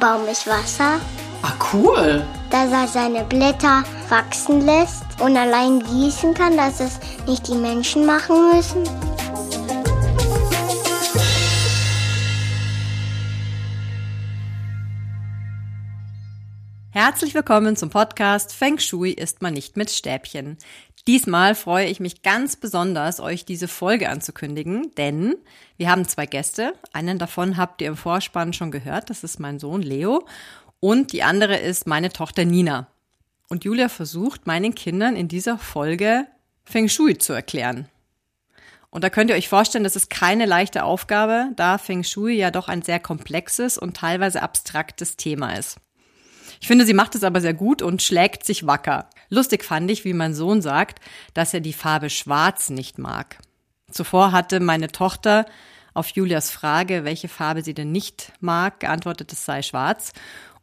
Baum ist Wasser. Ah, cool. Dass er seine Blätter wachsen lässt und allein gießen kann, dass es nicht die Menschen machen müssen. Herzlich willkommen zum Podcast Feng Shui ist man nicht mit Stäbchen. Diesmal freue ich mich ganz besonders, euch diese Folge anzukündigen, denn wir haben zwei Gäste. Einen davon habt ihr im Vorspann schon gehört, das ist mein Sohn Leo und die andere ist meine Tochter Nina. Und Julia versucht meinen Kindern in dieser Folge Feng Shui zu erklären. Und da könnt ihr euch vorstellen, das ist keine leichte Aufgabe, da Feng Shui ja doch ein sehr komplexes und teilweise abstraktes Thema ist. Ich finde, sie macht es aber sehr gut und schlägt sich wacker. Lustig fand ich, wie mein Sohn sagt, dass er die Farbe Schwarz nicht mag. Zuvor hatte meine Tochter auf Julias Frage, welche Farbe sie denn nicht mag, geantwortet, es sei schwarz.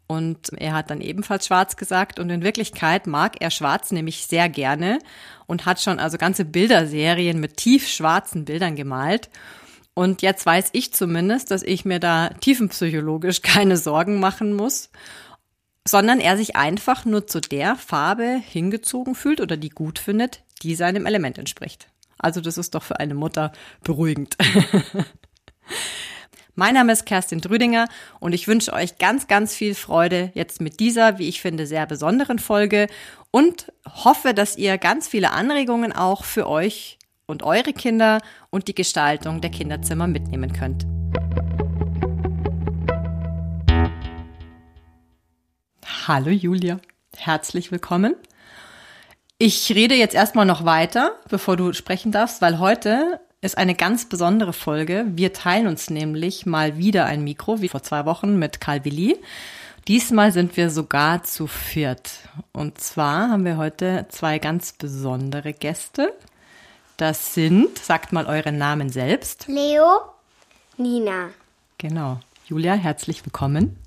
Und er hat dann ebenfalls schwarz gesagt. Und in Wirklichkeit mag er schwarz nämlich sehr gerne und hat schon also ganze Bilderserien mit tiefschwarzen Bildern gemalt. Und jetzt weiß ich zumindest, dass ich mir da tiefenpsychologisch keine Sorgen machen muss sondern er sich einfach nur zu der Farbe hingezogen fühlt oder die gut findet, die seinem Element entspricht. Also das ist doch für eine Mutter beruhigend. mein Name ist Kerstin Drüdinger und ich wünsche euch ganz, ganz viel Freude jetzt mit dieser, wie ich finde, sehr besonderen Folge und hoffe, dass ihr ganz viele Anregungen auch für euch und eure Kinder und die Gestaltung der Kinderzimmer mitnehmen könnt. Hallo Julia, herzlich willkommen. Ich rede jetzt erstmal noch weiter, bevor du sprechen darfst, weil heute ist eine ganz besondere Folge. Wir teilen uns nämlich mal wieder ein Mikro, wie vor zwei Wochen mit Karl Willi. Diesmal sind wir sogar zu viert. Und zwar haben wir heute zwei ganz besondere Gäste. Das sind, sagt mal euren Namen selbst. Leo, Nina. Genau. Julia, herzlich willkommen.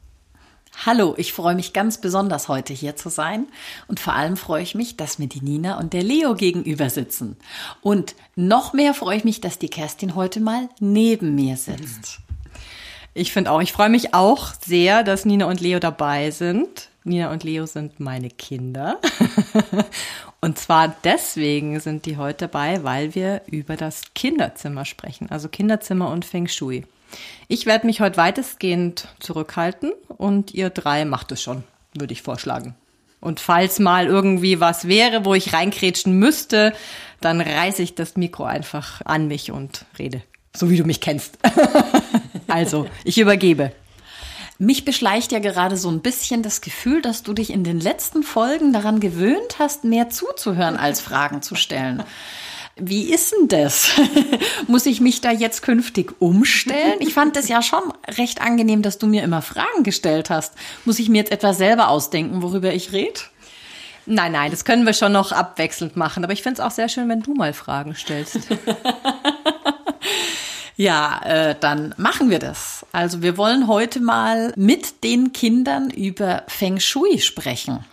Hallo, ich freue mich ganz besonders heute hier zu sein und vor allem freue ich mich, dass mir die Nina und der Leo gegenüber sitzen. Und noch mehr freue ich mich, dass die Kerstin heute mal neben mir sitzt. Ich finde auch, ich freue mich auch sehr, dass Nina und Leo dabei sind. Nina und Leo sind meine Kinder. und zwar deswegen sind die heute dabei, weil wir über das Kinderzimmer sprechen, also Kinderzimmer und Feng Shui. Ich werde mich heute weitestgehend zurückhalten und ihr drei macht es schon, würde ich vorschlagen. Und falls mal irgendwie was wäre, wo ich reinkrätschen müsste, dann reiße ich das Mikro einfach an mich und rede. So wie du mich kennst. also, ich übergebe. Mich beschleicht ja gerade so ein bisschen das Gefühl, dass du dich in den letzten Folgen daran gewöhnt hast, mehr zuzuhören als Fragen zu stellen. Wie ist denn das? Muss ich mich da jetzt künftig umstellen? Ich fand es ja schon recht angenehm, dass du mir immer Fragen gestellt hast. Muss ich mir jetzt etwas selber ausdenken, worüber ich rede? Nein, nein, das können wir schon noch abwechselnd machen. Aber ich finde es auch sehr schön, wenn du mal Fragen stellst. ja, äh, dann machen wir das. Also wir wollen heute mal mit den Kindern über Feng Shui sprechen.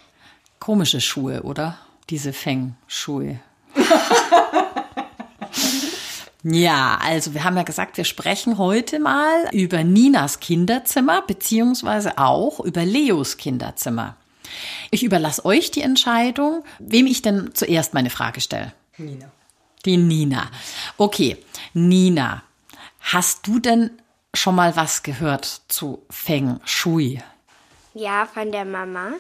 Komische Schuhe, oder? Diese Feng Shui. Ja, also wir haben ja gesagt, wir sprechen heute mal über Ninas Kinderzimmer beziehungsweise auch über Leos Kinderzimmer. Ich überlasse euch die Entscheidung, wem ich denn zuerst meine Frage stelle. Nina. Die Nina. Okay, Nina, hast du denn schon mal was gehört zu Feng Shui? Ja, von der Mama.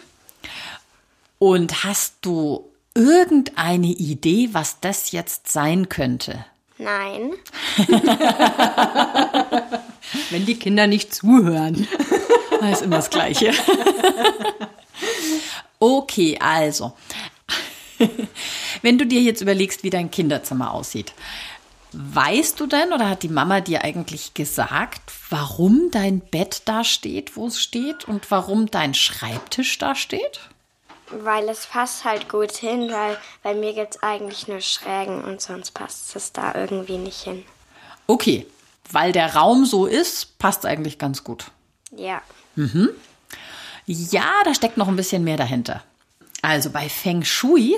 Und hast du irgendeine Idee, was das jetzt sein könnte? Nein. Wenn die Kinder nicht zuhören. Das ist immer das Gleiche. Okay, also. Wenn du dir jetzt überlegst, wie dein Kinderzimmer aussieht, weißt du denn oder hat die Mama dir eigentlich gesagt, warum dein Bett da steht, wo es steht und warum dein Schreibtisch da steht? Weil es passt halt gut hin, weil bei mir gibt es eigentlich nur Schrägen und sonst passt es da irgendwie nicht hin. Okay, weil der Raum so ist, passt eigentlich ganz gut. Ja. Mhm. Ja, da steckt noch ein bisschen mehr dahinter. Also bei Feng Shui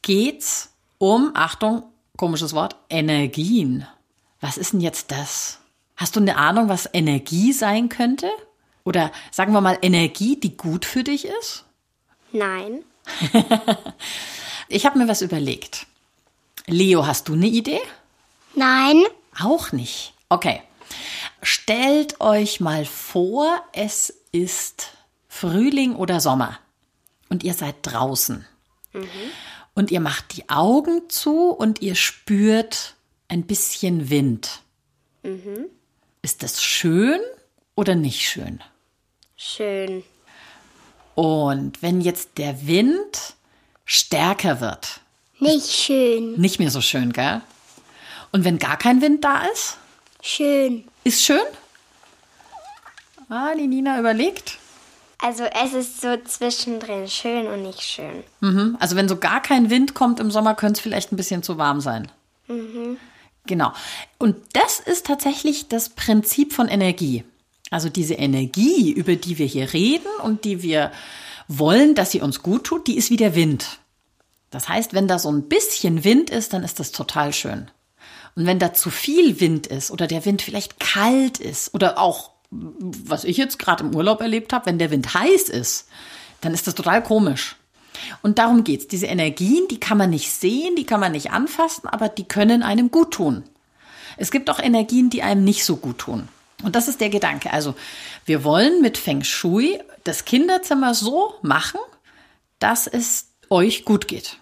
geht's um, Achtung, komisches Wort, Energien. Was ist denn jetzt das? Hast du eine Ahnung, was Energie sein könnte? oder sagen wir mal Energie, die gut für dich ist? Nein. Ich habe mir was überlegt. Leo, hast du eine Idee? Nein. Auch nicht. Okay. Stellt euch mal vor, es ist Frühling oder Sommer und ihr seid draußen. Und ihr macht die Augen zu und ihr spürt ein bisschen Wind. Ist das schön oder nicht schön? Schön. Und wenn jetzt der Wind stärker wird, Nicht schön. nicht mehr so schön, gell? Und wenn gar kein Wind da ist, Schön. ist schön? Ah, die Nina überlegt. Also es ist so zwischendrin schön und nicht schön. Mhm. Also wenn so gar kein Wind kommt im Sommer, könnte es vielleicht ein bisschen zu warm sein. Genau. Und das ist tatsächlich das Prinzip von Energie. Also diese Energie, über die wir hier reden und die wir wollen, dass sie uns gut tut, die ist wie der Wind. Das heißt, wenn da so ein bisschen Wind ist, dann ist das total schön. Und wenn da zu viel Wind ist oder der Wind vielleicht kalt ist oder auch, was ich jetzt gerade im Urlaub erlebt habe, wenn der Wind heiß ist, dann ist das total komisch. Und darum geht's. Diese Energien, die kann man nicht sehen, die kann man nicht anfassen, aber die können einem gut tun. Es gibt auch Energien, die einem nicht so gut tun. Und das ist der Gedanke. Also, wir wollen mit Feng Shui das Kinderzimmer so machen, dass es euch gut geht.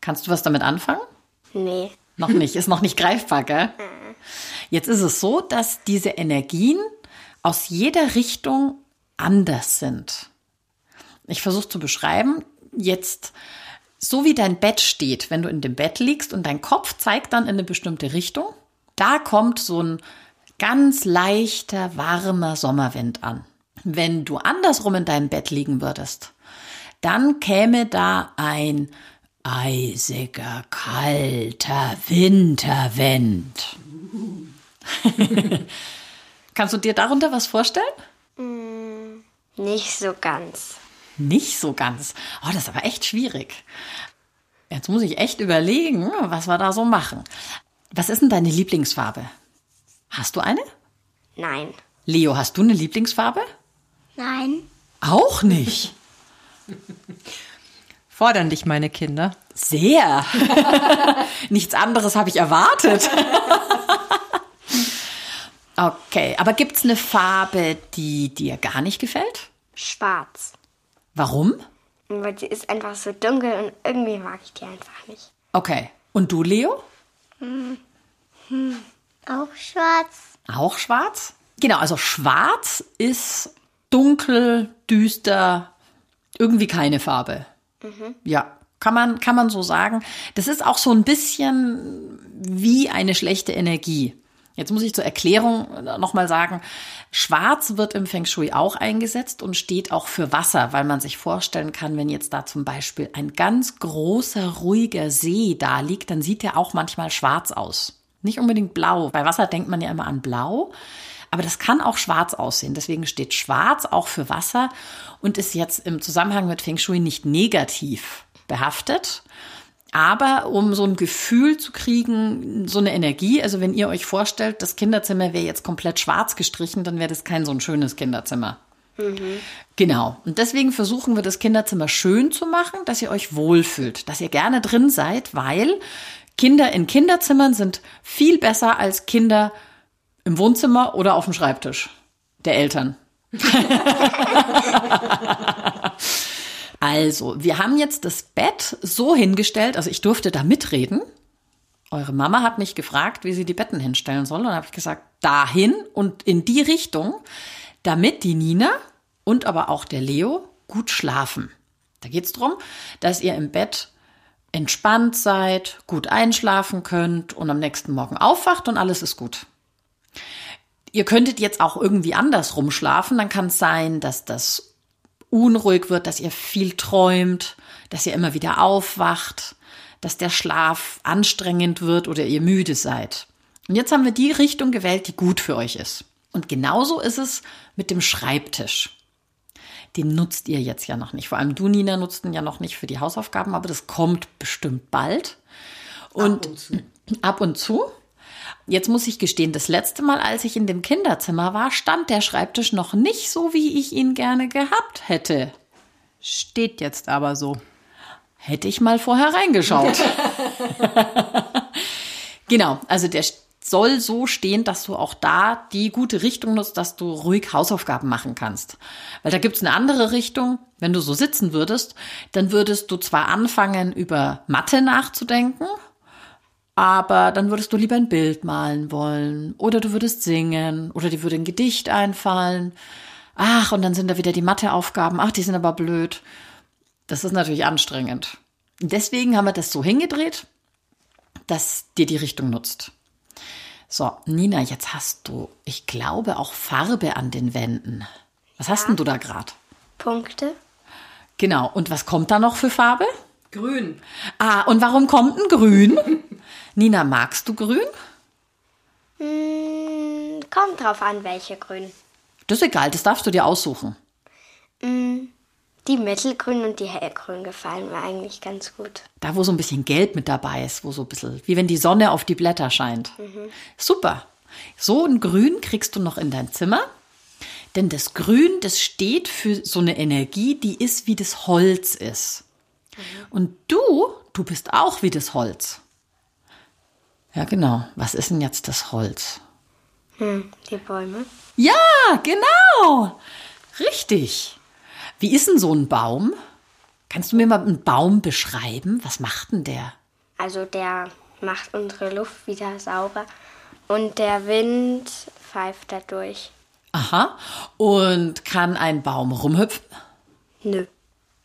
Kannst du was damit anfangen? Nee. Noch nicht, ist noch nicht greifbar, gell? Jetzt ist es so, dass diese Energien aus jeder Richtung anders sind. Ich versuche zu beschreiben, jetzt so wie dein Bett steht, wenn du in dem Bett liegst und dein Kopf zeigt dann in eine bestimmte Richtung, da kommt so ein ganz leichter, warmer Sommerwind an. Wenn du andersrum in deinem Bett liegen würdest, dann käme da ein eisiger, kalter Winterwind. Kannst du dir darunter was vorstellen? Nicht so ganz. Nicht so ganz. Oh, das ist aber echt schwierig. Jetzt muss ich echt überlegen, was wir da so machen. Was ist denn deine Lieblingsfarbe? Hast du eine? Nein. Leo, hast du eine Lieblingsfarbe? Nein. Auch nicht. Fordern dich meine Kinder. Sehr. Nichts anderes habe ich erwartet. Okay, aber gibt es eine Farbe, die dir gar nicht gefällt? Schwarz. Warum? Weil sie ist einfach so dunkel und irgendwie mag ich die einfach nicht. Okay. Und du, Leo? Auch schwarz. Auch schwarz? Genau, also schwarz ist dunkel, düster, irgendwie keine Farbe. Ja, kann man, kann man so sagen. Das ist auch so ein bisschen wie eine schlechte Energie. Jetzt muss ich zur Erklärung nochmal sagen, Schwarz wird im Feng Shui auch eingesetzt und steht auch für Wasser, weil man sich vorstellen kann, wenn jetzt da zum Beispiel ein ganz großer, ruhiger See da liegt, dann sieht der auch manchmal schwarz aus. Nicht unbedingt blau. Bei Wasser denkt man ja immer an blau. Aber das kann auch schwarz aussehen. Deswegen steht schwarz auch für Wasser und ist jetzt im Zusammenhang mit Feng Shui nicht negativ behaftet. Aber um so ein Gefühl zu kriegen, so eine Energie, also wenn ihr euch vorstellt, das Kinderzimmer wäre jetzt komplett schwarz gestrichen, dann wäre das kein so ein schönes Kinderzimmer. Genau. Und deswegen versuchen wir das Kinderzimmer schön zu machen, dass ihr euch wohlfühlt, dass ihr gerne drin seid, weil Kinder in Kinderzimmern sind viel besser als Kinder im Wohnzimmer oder auf dem Schreibtisch der Eltern. also, wir haben jetzt das Bett so hingestellt, also ich durfte da mitreden. Eure Mama hat mich gefragt, wie sie die Betten hinstellen soll. Und dann habe ich gesagt, dahin und in die Richtung, damit die Nina und aber auch der Leo gut schlafen. Da geht es darum, dass ihr im Bett entspannt seid, gut einschlafen könnt und am nächsten Morgen aufwacht und alles ist gut. Ihr könntet jetzt auch irgendwie andersrum schlafen, dann kann es sein, dass das unruhig wird, dass ihr viel träumt, dass ihr immer wieder aufwacht, dass der Schlaf anstrengend wird oder ihr müde seid. Und jetzt haben wir die Richtung gewählt, die gut für euch ist. Und genauso ist es mit dem Schreibtisch. Den nutzt ihr jetzt ja noch nicht. Vor allem du, Nina, nutzt ihn ja noch nicht für die Hausaufgaben, aber das kommt bestimmt bald. Und ab und zu. Ab und zu. Jetzt muss ich gestehen, das letzte Mal, als ich in dem Kinderzimmer war, stand der Schreibtisch noch nicht so, wie ich ihn gerne gehabt hätte. Steht jetzt aber so. Hätte ich mal vorher reingeschaut. genau, also der soll so stehen, dass du auch da die gute Richtung nutzt, dass du ruhig Hausaufgaben machen kannst. Weil da gibt's eine andere Richtung. Wenn du so sitzen würdest, dann würdest du zwar anfangen, über Mathe nachzudenken, aber dann würdest du lieber ein Bild malen wollen oder du würdest singen oder dir würde ein Gedicht einfallen. Ach, und dann sind da wieder die Matheaufgaben. Ach, die sind aber blöd. Das ist natürlich anstrengend. Deswegen haben wir das so hingedreht, dass dir die Richtung nutzt. So, Nina, jetzt hast du, ich glaube, auch Farbe an den Wänden. Was hast denn du da gerade? Punkte. Genau. Und was kommt da noch für Farbe? Grün. Ah, und warum kommt ein Grün? Nina, magst du Grün? Hm, kommt drauf an, welche Grün. Das ist egal, das darfst du dir aussuchen. Die mittelgrün und die hellgrün gefallen mir eigentlich ganz gut. Da, wo so ein bisschen Gelb mit dabei ist, wo so ein bisschen, wie wenn die Sonne auf die Blätter scheint. Super. So ein Grün kriegst du noch in dein Zimmer. Denn das Grün, das steht für so eine Energie, die ist wie das Holz ist. Und du, du bist auch wie das Holz. Ja, genau. Was ist denn jetzt das Holz? Hm, die Bäume. Ja, genau. Richtig. Wie ist denn so ein Baum? Kannst du mir mal einen Baum beschreiben? Was macht denn der? Also der macht unsere Luft wieder sauber und der Wind pfeift dadurch. Aha. Und kann ein Baum rumhüpfen? Nö,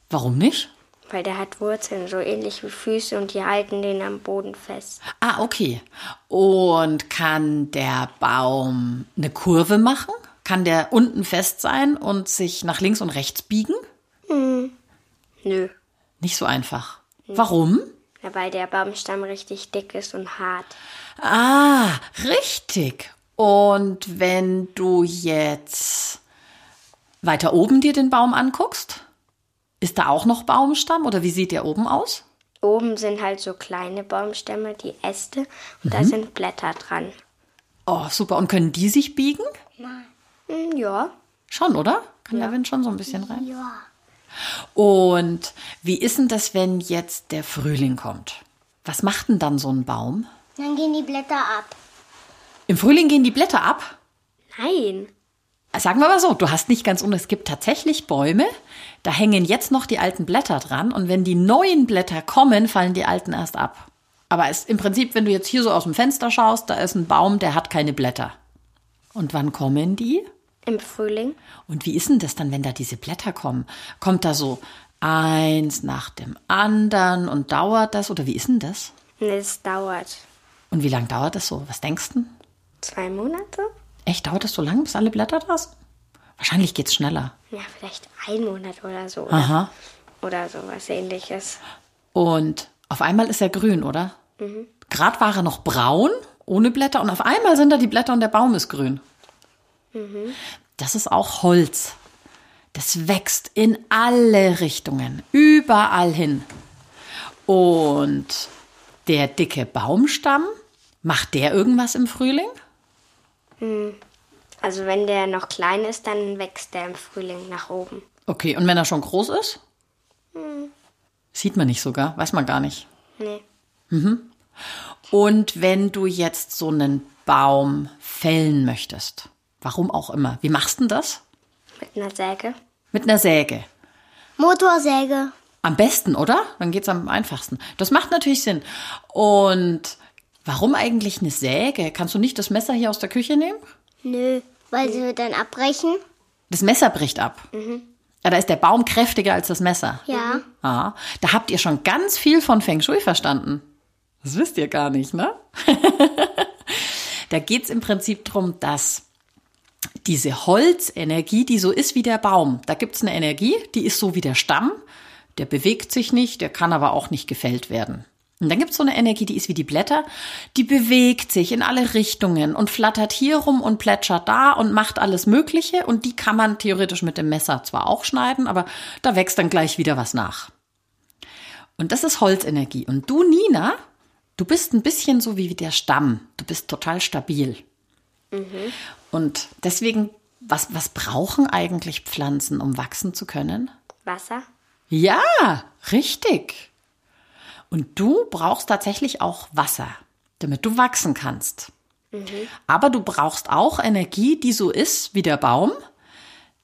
Warum nicht? Weil der hat Wurzeln, so ähnlich wie Füße und die halten den am Boden fest. Ah, okay. Und kann der Baum eine Kurve machen? Kann der unten fest sein und sich nach links und rechts biegen? Nö, Nicht so einfach. Warum? ja, weil der Baumstamm richtig dick ist und hart. Ah, richtig. Und wenn du jetzt weiter oben dir den Baum anguckst, ist da auch noch Baumstamm oder wie sieht der oben aus? Oben sind halt so kleine Baumstämme, die Äste, und da sind Blätter dran. Oh, super. Und können die sich biegen? Hm, ja, Schon, oder? Kann der Wind schon so ein bisschen rein? Ja. Und wie ist denn das, wenn jetzt der Frühling kommt? Was macht denn dann so ein Baum? Dann gehen die Blätter ab. Im Frühling gehen die Blätter ab. nein. Sagen wir mal so, du hast nicht ganz un. Es gibt tatsächlich Bäume, da hängen jetzt noch die alten Blätter dran und wenn die neuen Blätter kommen, fallen die alten erst ab. Aber es, im Prinzip, wenn du jetzt hier so aus dem Fenster schaust, da ist ein Baum, der hat keine Blätter. Und wann kommen die? Im Frühling? Und wie ist denn das dann, wenn da diese Blätter kommen? Kommt da so eins nach dem anderen und dauert das? Oder wie ist denn das? Es dauert Und wie lange dauert das so? Was denkst du? zwei Monate? Echt, dauert das so lange, bis alle Blätter da sind? Wahrscheinlich geht's schneller. Ja, vielleicht ein Monat oder so. Oder, Aha. oder sowas ähnliches. Und auf einmal ist er grün, oder? Gerade war er noch braun, ohne Blätter, und auf einmal sind da die Blätter und der Baum ist grün. Das ist auch Holz. Das wächst in alle Richtungen, überall hin. Und der dicke Baumstamm, macht der irgendwas im Frühling? Also wenn der noch klein ist, dann wächst der im Frühling nach oben. Okay, und wenn er schon groß ist? Sieht man nicht sogar, weiß man gar nicht. Nee. Und wenn du jetzt so einen Baum fällen möchtest, warum auch immer, wie machst du denn das? Mit einer Säge. Mit einer Säge. Motorsäge. Am besten, oder? Dann geht's am einfachsten. Das macht natürlich Sinn. Und warum eigentlich eine Säge? Kannst du nicht das Messer hier aus der Küche nehmen? Nö, weil sie wird dann abbrechen. Das Messer bricht ab. Ja, da ist der Baum kräftiger als das Messer. Ja. Ah, da habt ihr schon ganz viel von Feng Shui verstanden. Das wisst ihr gar nicht, ne? da geht's im Prinzip drum, dass diese Holzenergie, die so ist wie der Baum, da gibt's eine Energie, die ist so wie der Stamm, der bewegt sich nicht, der kann aber auch nicht gefällt werden. Und dann gibt's so eine Energie, die ist wie die Blätter, die bewegt sich in alle Richtungen und flattert hier rum und plätschert da und macht alles Mögliche und die kann man theoretisch mit dem Messer zwar auch schneiden, aber da wächst dann gleich wieder was nach. Und das ist Holzenergie. Und du, Nina, Du bist ein bisschen so wie der Stamm. Du bist total stabil. Und deswegen, was, was brauchen eigentlich Pflanzen, um wachsen zu können? Wasser? Ja, richtig. Und du brauchst tatsächlich auch Wasser, damit du wachsen kannst. Aber du brauchst auch Energie, die so ist wie der Baum,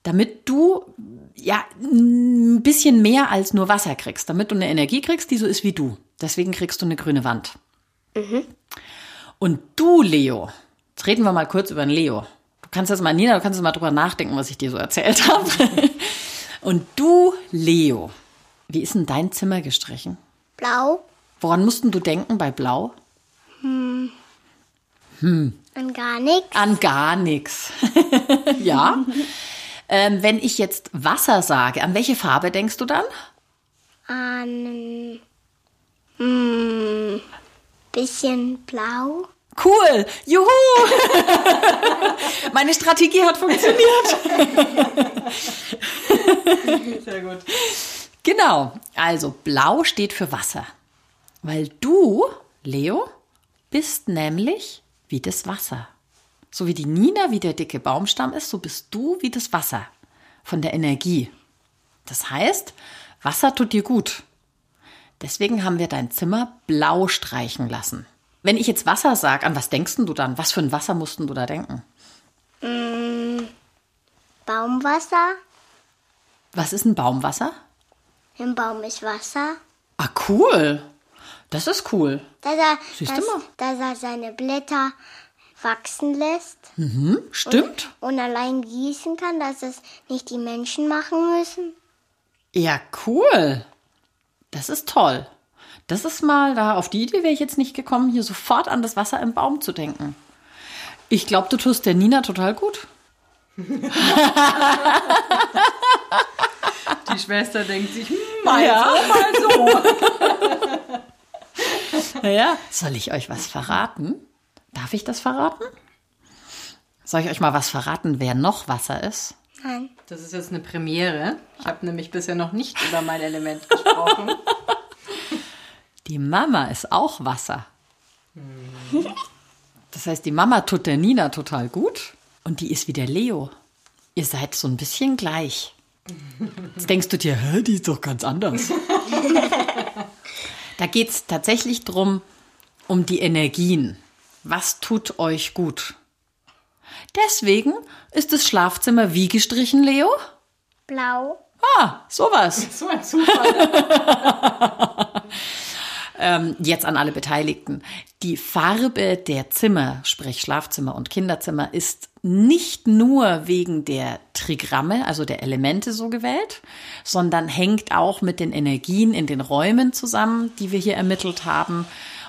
damit du ja ein bisschen mehr als nur Wasser kriegst, damit du eine Energie kriegst, die so ist wie du. Deswegen kriegst du eine grüne Wand. Und du, Leo, jetzt reden wir mal kurz über den Leo. Du kannst jetzt mal, Nina, du kannst jetzt mal drüber nachdenken, was ich dir so erzählt habe. Und du, Leo, wie ist denn dein Zimmer gestrichen? Blau. Woran mussten du denken bei Blau? Und gar nichts. An gar nichts. ja. ähm, wenn ich jetzt Wasser sage, an welche Farbe denkst du dann? An. Hm, bisschen blau. Cool, juhu! Meine Strategie hat funktioniert. Sehr gut. Genau, also blau steht für Wasser. Weil du, Leo, bist nämlich wie das Wasser. So wie die Nina wie der dicke Baumstamm ist, so bist du wie das Wasser von der Energie. Das heißt, Wasser tut dir gut. Deswegen haben wir dein Zimmer blau streichen lassen. Wenn ich jetzt Wasser sage, an was denkst du dann? Was für ein Wasser mussten du da denken? Baumwasser. Was ist ein Baumwasser? Im Baum ist Wasser. Ah, cool. Das ist cool. Dass er, Siehst du dass, mal. dass er seine Blätter wachsen lässt Stimmt. und allein gießen kann, dass es nicht die Menschen machen müssen. Ja, cool. Das ist toll. Das ist mal da, auf die Idee wäre ich jetzt nicht gekommen, hier sofort an das Wasser im Baum zu denken. Ich glaube, du tust der Nina total gut. Die Schwester denkt sich, hm, Mal ja. so, mal so. naja, soll ich euch was verraten? Darf ich das verraten? Soll ich euch mal was verraten, wer noch Wasser ist? Nein. Das ist jetzt eine Premiere. Ich habe nämlich bisher noch nicht über mein Element gesprochen. Die Mama ist auch Wasser. Das heißt, die Mama tut der Nina total gut und die ist wie der Leo. Ihr seid so ein bisschen gleich. Jetzt denkst du dir, hä, die ist doch ganz anders. da geht es tatsächlich drum, um die Energien. Was tut euch gut? Deswegen ist das Schlafzimmer wie gestrichen, Leo? Blau. Ah, sowas. So ein Zufall. ähm, jetzt an alle Beteiligten. Die Farbe der Zimmer, sprich Schlafzimmer und Kinderzimmer, ist nicht nur wegen der Trigramme, also der Elemente so gewählt, sondern hängt auch mit den Energien in den Räumen zusammen, die wir hier ermittelt haben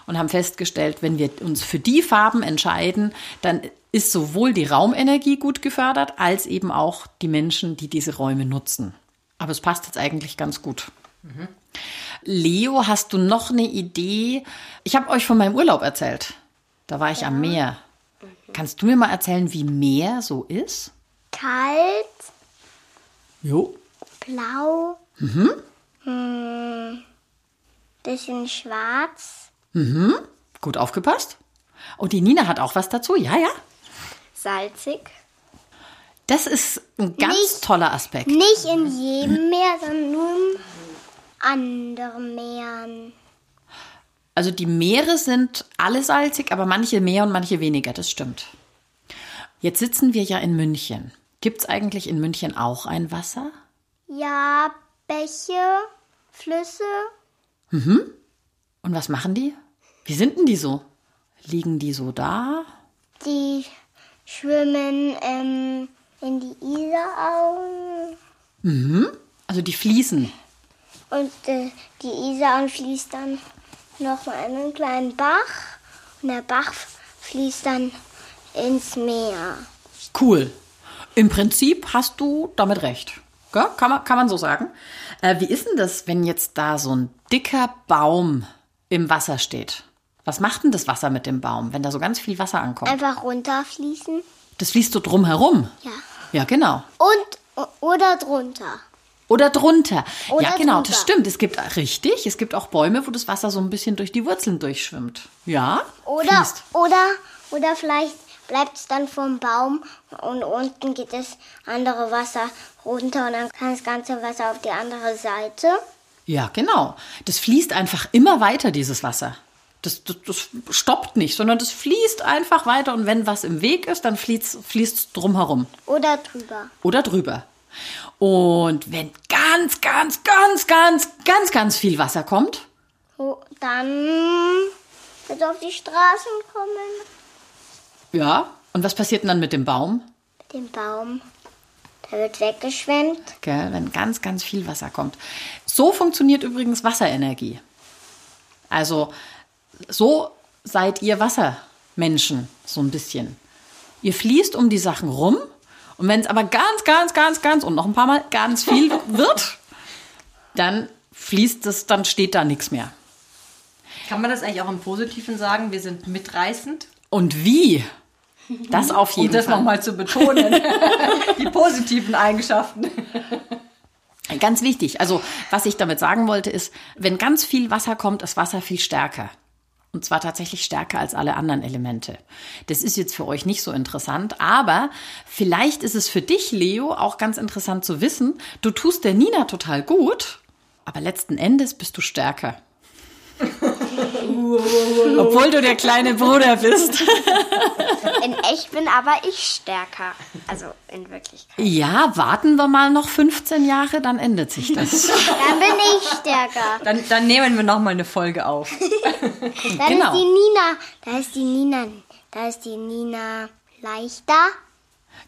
und haben festgestellt, wenn wir uns für die Farben entscheiden, dann ist sowohl die Raumenergie gut gefördert, als eben auch die Menschen, die diese Räume nutzen. Aber es passt jetzt eigentlich ganz gut. Leo, hast du noch eine Idee? Ich habe euch von meinem Urlaub erzählt. Da war ich am Meer. Kannst du mir mal erzählen, wie Meer so ist? Kalt. Jo. Blau. Mhm. bisschen schwarz. Gut aufgepasst. Und die Nina hat auch was dazu. Ja, ja. Salzig? Das ist ein ganz Nicht- toller Aspekt. Nicht in jedem Meer, sondern nur anderen Meeren. Also die Meere sind alle salzig, aber manche mehr und manche weniger, das stimmt. Jetzt sitzen wir ja in München. Gibt es eigentlich in München auch ein Wasser? Ja, Bäche, Flüsse. Und was machen die? Wie sind denn die so? Liegen die so da? Die schwimmen ähm, in die Isaraugen. Also die fließen. Und äh, die Isar fließt dann nochmal in einen kleinen Bach. Und der Bach fließt dann ins Meer. Cool. Im Prinzip hast du damit recht. Gell? Kann, man, kann man so sagen. Äh, wie ist denn das, wenn jetzt da so ein dicker Baum im Wasser steht? Was macht denn das Wasser mit dem Baum, wenn da so ganz viel Wasser ankommt? Einfach runterfließen. Das fließt so drum herum. Ja. Ja, genau. Und oder drunter. Oder drunter. Oder ja, genau, drunter. das stimmt. Es gibt richtig, es gibt auch Bäume, wo das Wasser so ein bisschen durch die Wurzeln durchschwimmt. Ja? Oder, fließt. oder, oder vielleicht bleibt es dann vom Baum und unten geht das andere Wasser runter und dann kann das ganze Wasser auf die andere Seite. Ja, genau. Das fließt einfach immer weiter, dieses Wasser. Das, das, das stoppt nicht, sondern das fließt einfach weiter und wenn was im Weg ist, dann fließt es drumherum Oder drüber. oder drüber. Und wenn ganz, ganz, ganz, ganz, ganz, ganz viel Wasser kommt, Dann wird es auf die Straßen kommen. ja, und was passiert denn dann mit dem Baum? Den Baum. Der wird weggeschwemmt. Gell, wenn ganz, ganz viel Wasser kommt. So funktioniert übrigens Wasserenergie. Also so seid ihr Wassermenschen, so ein bisschen. Ihr fließt um die Sachen rum und wenn es aber ganz, ganz, ganz, ganz und noch ein paar Mal ganz viel wird, dann fließt es, dann steht da nichts mehr. Kann man das eigentlich auch im Positiven sagen? Wir sind mitreißend? Und wie? Das auf jeden Um das Fall. nochmal zu betonen. Die positiven Eigenschaften. Ganz wichtig. Also, was ich damit sagen wollte, ist, wenn ganz viel Wasser kommt, ist Wasser viel stärker. Und zwar tatsächlich stärker als alle anderen Elemente. Das ist jetzt für euch nicht so interessant, aber vielleicht ist es für dich, Leo, auch ganz interessant zu wissen, du tust der Nina total gut, aber letzten Endes bist du stärker. Obwohl du der kleine Bruder bist. In echt bin aber ich stärker. Also in Wirklichkeit. Ja, warten wir mal noch 15 Jahre, dann ändert sich das. Dann bin ich stärker. Dann, dann nehmen wir nochmal eine Folge auf. Dann Genau. ist die Nina. Da ist die Nina. Da ist die Nina leichter.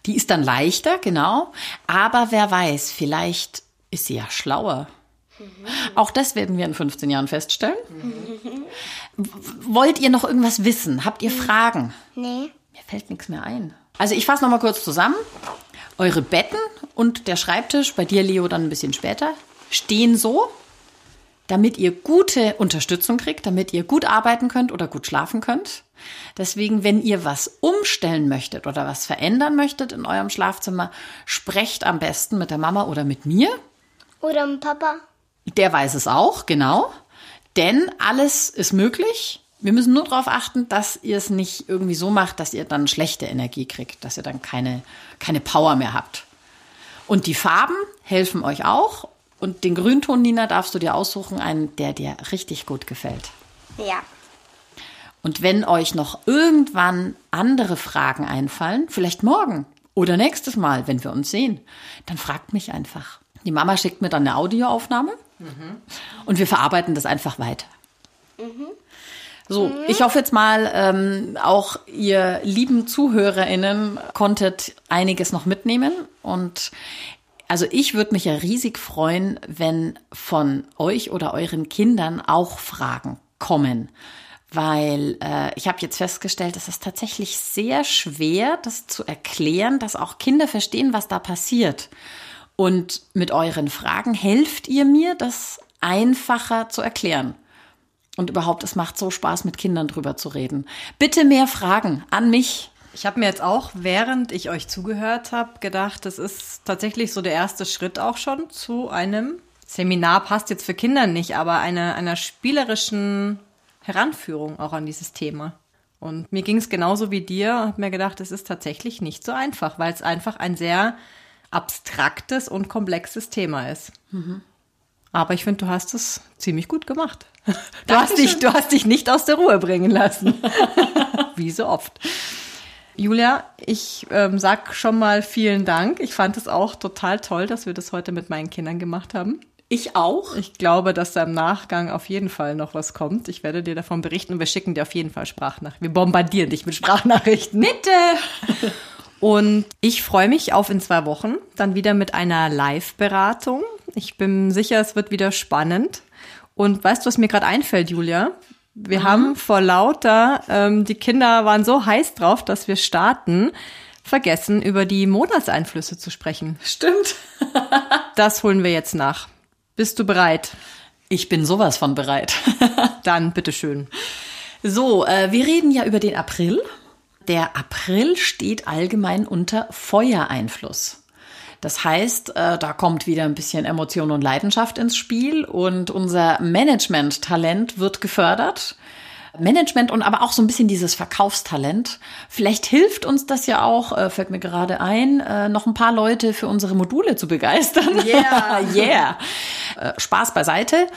Die ist dann leichter, genau. Aber wer weiß, vielleicht ist sie ja schlauer. Auch das werden wir in 15 Jahren feststellen. W- Wollt ihr noch irgendwas wissen? Habt ihr Fragen? Nee. Mir fällt nichts mehr ein. Also ich fasse noch mal kurz zusammen. Eure Betten und der Schreibtisch, bei dir Leo dann ein bisschen später, stehen so, damit ihr gute Unterstützung kriegt, damit ihr gut arbeiten könnt oder gut schlafen könnt. Deswegen, wenn ihr was umstellen möchtet oder was verändern möchtet in eurem Schlafzimmer, sprecht am besten mit der Mama oder mit mir. Oder mit Papa. Der weiß es auch, genau. Denn alles ist möglich. Wir müssen nur darauf achten, dass ihr es nicht irgendwie so macht, dass ihr dann schlechte Energie kriegt, dass ihr dann keine, keine Power mehr habt. Und die Farben helfen euch auch. Und den Grünton, Nina, darfst du dir aussuchen, einen, der dir richtig gut gefällt. Ja. Und wenn euch noch irgendwann andere Fragen einfallen, vielleicht morgen oder nächstes Mal, wenn wir uns sehen, dann fragt mich einfach. Die Mama schickt mir dann eine Audioaufnahme und wir verarbeiten das einfach weiter. So, ich hoffe jetzt mal, ähm, auch ihr lieben ZuhörerInnen konntet einiges noch mitnehmen. Und also ich würde mich ja riesig freuen, wenn von euch oder euren Kindern auch Fragen kommen. Weil äh, ich habe jetzt festgestellt, es ist tatsächlich sehr schwer, das zu erklären, dass auch Kinder verstehen, was da passiert. Und mit euren Fragen helft ihr mir, das einfacher zu erklären. Und überhaupt, es macht so Spaß, mit Kindern drüber zu reden. Bitte mehr Fragen an mich. Ich habe mir jetzt auch, während ich euch zugehört habe, gedacht, das ist tatsächlich so der erste Schritt auch schon zu einem Seminar, passt jetzt für Kinder nicht, aber einer, einer spielerischen Heranführung auch an dieses Thema. Und mir ging es genauso wie dir, habe mir gedacht, es ist tatsächlich nicht so einfach, weil es einfach ein sehr abstraktes und komplexes Thema ist. Aber ich finde, du hast es ziemlich gut gemacht. Du hast, dich, du hast dich nicht aus der Ruhe bringen lassen. Wie so oft. Julia, ich ähm, sag schon mal vielen Dank. Ich fand es auch total toll, dass wir das heute mit meinen Kindern gemacht haben. Ich auch. Ich glaube, dass da im Nachgang auf jeden Fall noch was kommt. Ich werde dir davon berichten und wir schicken dir auf jeden Fall Sprachnachrichten. Wir bombardieren dich mit Sprachnachrichten. Bitte. Und ich freue mich auf in zwei Wochen dann wieder mit einer Live-Beratung. Ich bin sicher, es wird wieder spannend. Und weißt du, was mir gerade einfällt, Julia? Wir haben vor lauter, ähm, die Kinder waren so heiß drauf, dass wir starten, vergessen, über die Monatseinflüsse zu sprechen. Stimmt. Das holen wir jetzt nach. Bist du bereit? Ich bin sowas von bereit. Dann bitteschön. So, äh, wir reden ja über den April. Der April steht allgemein unter Feuereinfluss. Das heißt, äh, da kommt wieder ein bisschen Emotion und Leidenschaft ins Spiel und unser Management-Talent wird gefördert. Management und aber auch so ein bisschen dieses Verkaufstalent. Vielleicht hilft uns das ja auch, äh, fällt mir gerade ein, äh, noch ein paar Leute für unsere Module zu begeistern. Yeah. yeah. Äh, Spaß beiseite.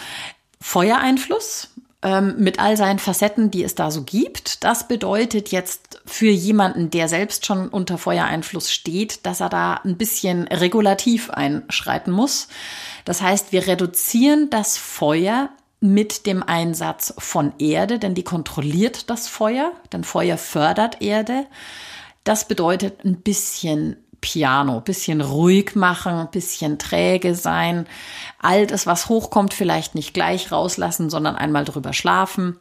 Feuereinfluss ähm, mit all seinen Facetten, die es da so gibt. Das bedeutet jetzt für jemanden, der selbst schon unter Feuereinfluss steht, dass er da ein bisschen regulativ einschreiten muss. Das heißt, wir reduzieren das Feuer mit dem Einsatz von Erde, denn die kontrolliert das Feuer, denn Feuer fördert Erde. Das bedeutet ein bisschen Piano, bisschen ruhig machen, bisschen träge sein, all das, was hochkommt, vielleicht nicht gleich rauslassen, sondern einmal drüber schlafen.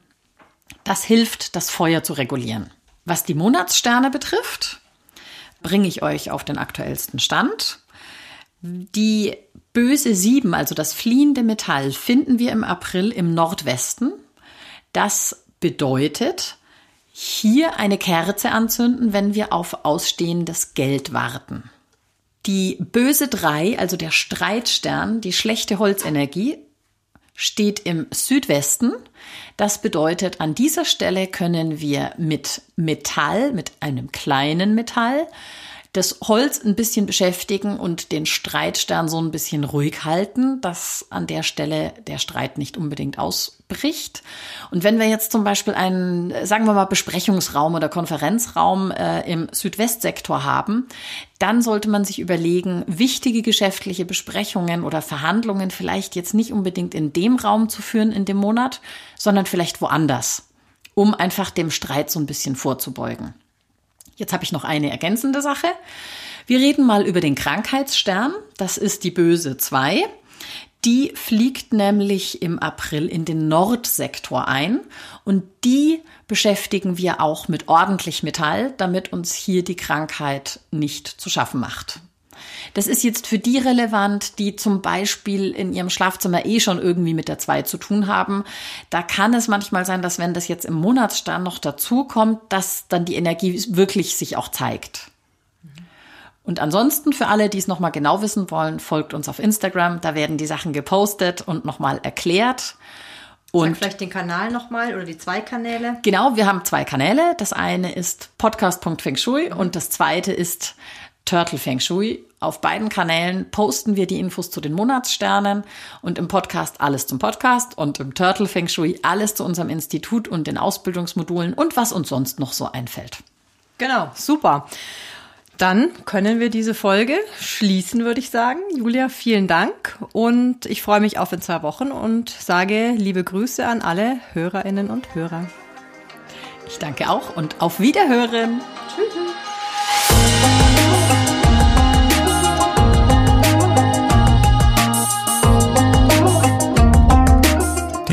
Das hilft, das Feuer zu regulieren. Was die Monatssterne betrifft, bringe ich euch auf den aktuellsten Stand. Die böse Sieben, also das fliehende Metall, finden wir im April im Nordwesten. Das bedeutet, hier eine Kerze anzünden, wenn wir auf ausstehendes Geld warten. Die böse Drei, also der Streitstern, die schlechte Holzenergie, steht im Südwesten. Das bedeutet, an dieser Stelle können wir mit Metall, mit einem kleinen Metall, das Holz ein bisschen beschäftigen und den Streitstern so ein bisschen ruhig halten, dass an der Stelle der Streit nicht unbedingt ausbricht. Und wenn wir jetzt zum Beispiel einen, sagen wir mal, Besprechungsraum oder Konferenzraum äh, im Südwestsektor haben, dann sollte man sich überlegen, wichtige geschäftliche Besprechungen oder Verhandlungen vielleicht jetzt nicht unbedingt in dem Raum zu führen in dem Monat, sondern vielleicht woanders, um einfach dem Streit so ein bisschen vorzubeugen. Jetzt habe ich noch eine ergänzende Sache. Wir reden mal über den Krankheitsstern. Das ist die böse 2. Die fliegt nämlich im April in den Nordsektor ein und die beschäftigen wir auch mit ordentlich Metall, damit uns hier die Krankheit nicht zu schaffen macht. Das ist jetzt für die relevant, die zum Beispiel in ihrem Schlafzimmer eh schon irgendwie mit der 2 zu tun haben. Da kann es manchmal sein, dass wenn das jetzt im Monatsstern noch dazu kommt, dass dann die Energie wirklich sich auch zeigt. Und ansonsten für alle, die es nochmal genau wissen wollen, folgt uns auf Instagram. Da werden die Sachen gepostet und nochmal erklärt. Und Sag vielleicht den Kanal nochmal oder die zwei Kanäle. Genau, wir haben zwei Kanäle. Das eine ist podcast.fengshui und das zweite ist Turtle Feng Shui. Auf beiden Kanälen posten wir die Infos zu den Monatssternen und im Podcast alles zum Podcast und im Turtle Feng Shui alles zu unserem Institut und den Ausbildungsmodulen und was uns sonst noch so einfällt. Genau, super. Dann können wir diese Folge schließen, würde ich sagen. Julia, vielen Dank und ich freue mich auf in zwei Wochen und sage liebe Grüße an alle Hörerinnen und Hörer. Ich danke auch und auf Wiederhören. Tschüss.